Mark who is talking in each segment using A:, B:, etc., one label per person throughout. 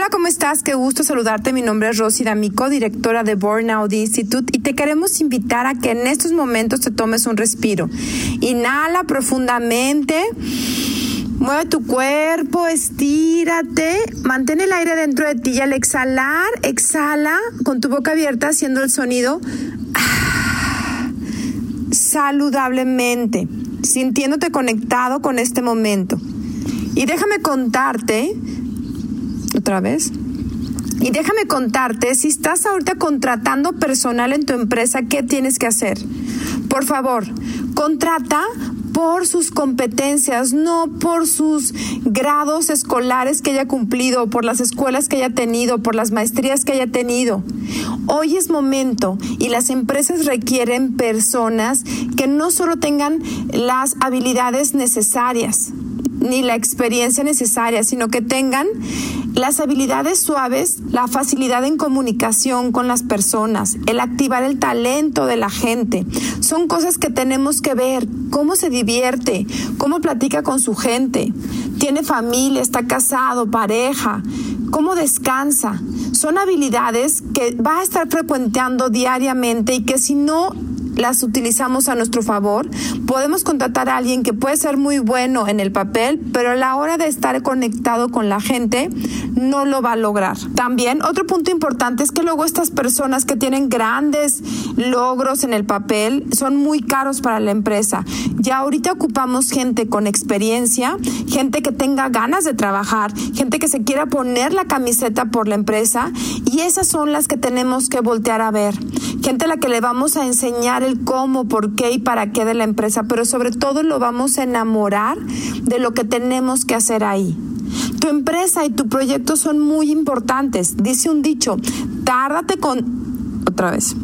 A: Hola, ¿cómo estás? Qué gusto saludarte. Mi nombre es Rosy D'Amico, directora de Burnout Institute, y te queremos invitar a que en estos momentos te tomes un respiro. Inhala profundamente. Mueve tu cuerpo, estírate, mantén el aire dentro de ti y al exhalar, exhala con tu boca abierta haciendo el sonido ah, saludablemente, sintiéndote conectado con este momento. Y déjame contarte otra vez. Y déjame contarte, si estás ahorita contratando personal en tu empresa, ¿qué tienes que hacer? Por favor, contrata por sus competencias, no por sus grados escolares que haya cumplido, por las escuelas que haya tenido, por las maestrías que haya tenido. Hoy es momento y las empresas requieren personas que no solo tengan las habilidades necesarias, ni la experiencia necesaria, sino que tengan las habilidades suaves, la facilidad en comunicación con las personas, el activar el talento de la gente, son cosas que tenemos que ver, cómo se divierte, cómo platica con su gente, tiene familia, está casado, pareja, cómo descansa. Son habilidades que va a estar frecuentando diariamente y que si no las utilizamos a nuestro favor, podemos contratar a alguien que puede ser muy bueno en el papel, pero a la hora de estar conectado con la gente, no lo va a lograr. También otro punto importante es que luego estas personas que tienen grandes logros en el papel son muy caros para la empresa. Ya ahorita ocupamos gente con experiencia, gente que tenga ganas de trabajar, gente que se quiera poner la camiseta por la empresa y esas son las que tenemos que voltear a ver. Gente a la que le vamos a enseñar el cómo, por qué y para qué de la empresa, pero sobre todo lo vamos a enamorar de lo que tenemos que hacer ahí. Tu empresa y tu proyecto son muy importantes. Dice un dicho, tárdate con... Otra vez.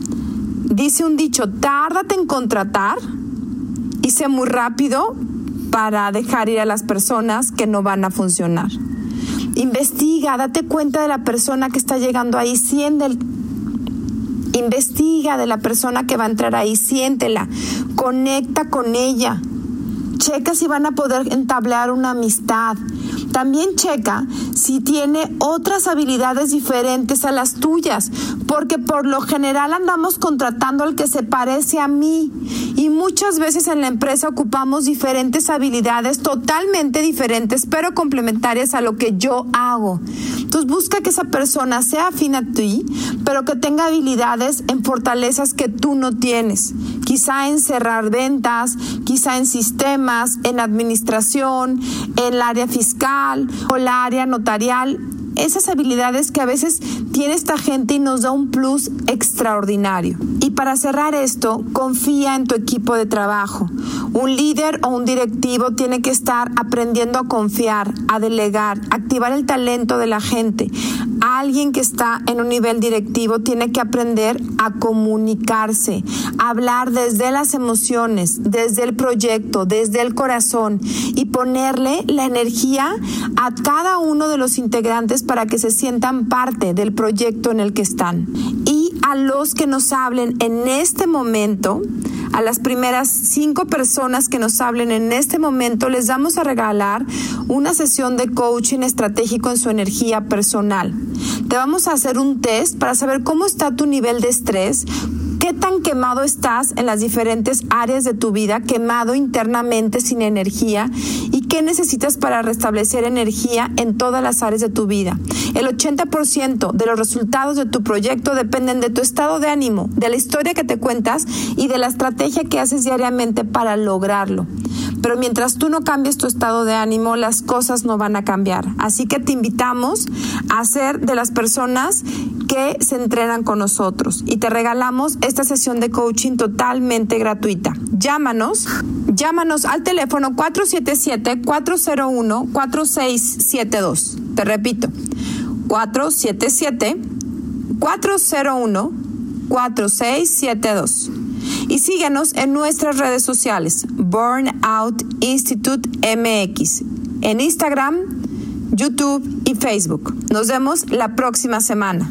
A: Dice un dicho, tárdate en contratar sé muy rápido para dejar ir a las personas que no van a funcionar. Investiga, date cuenta de la persona que está llegando ahí, siente el, investiga de la persona que va a entrar ahí, siéntela, conecta con ella, checa si van a poder entablar una amistad, también checa si tiene otras habilidades diferentes a las tuyas, porque por lo general andamos contratando al que se parece a mí y muchas veces en la empresa ocupamos diferentes habilidades totalmente diferentes, pero complementarias a lo que yo hago. Entonces busca que esa persona sea afín a ti, pero que tenga habilidades en fortalezas que tú no tienes. Quizá en cerrar ventas, quizá en sistemas, en administración, en el área fiscal o la área notarial, esas habilidades que a veces tiene esta gente y nos da un plus extraordinario. Y para cerrar esto, confía en tu equipo de trabajo. Un líder o un directivo tiene que estar aprendiendo a confiar, a delegar, activar el talento de la gente. Alguien que está en un nivel directivo tiene que aprender a comunicarse, a hablar desde las emociones, desde el proyecto, desde el corazón y ponerle la energía a cada uno de los integrantes para que se sientan parte del proyecto en el que están. A los que nos hablen en este momento, a las primeras cinco personas que nos hablen en este momento, les vamos a regalar una sesión de coaching estratégico en su energía personal. Te vamos a hacer un test para saber cómo está tu nivel de estrés, qué tan quemado estás en las diferentes áreas de tu vida, quemado internamente sin energía y qué necesitas para restablecer energía en todas las áreas de tu vida. El 80% de los resultados de tu proyecto dependen de tu estado de ánimo, de la historia que te cuentas y de la estrategia que haces diariamente para lograrlo. Pero mientras tú no cambies tu estado de ánimo, las cosas no van a cambiar. Así que te invitamos a ser de las personas que se entrenan con nosotros y te regalamos esta sesión de coaching totalmente gratuita. Llámanos, llámanos al teléfono 477-401-4672. Te repito, 477-401-4672. Y síguenos en nuestras redes sociales, Burnout Institute MX, en Instagram, YouTube y Facebook. Nos vemos la próxima semana.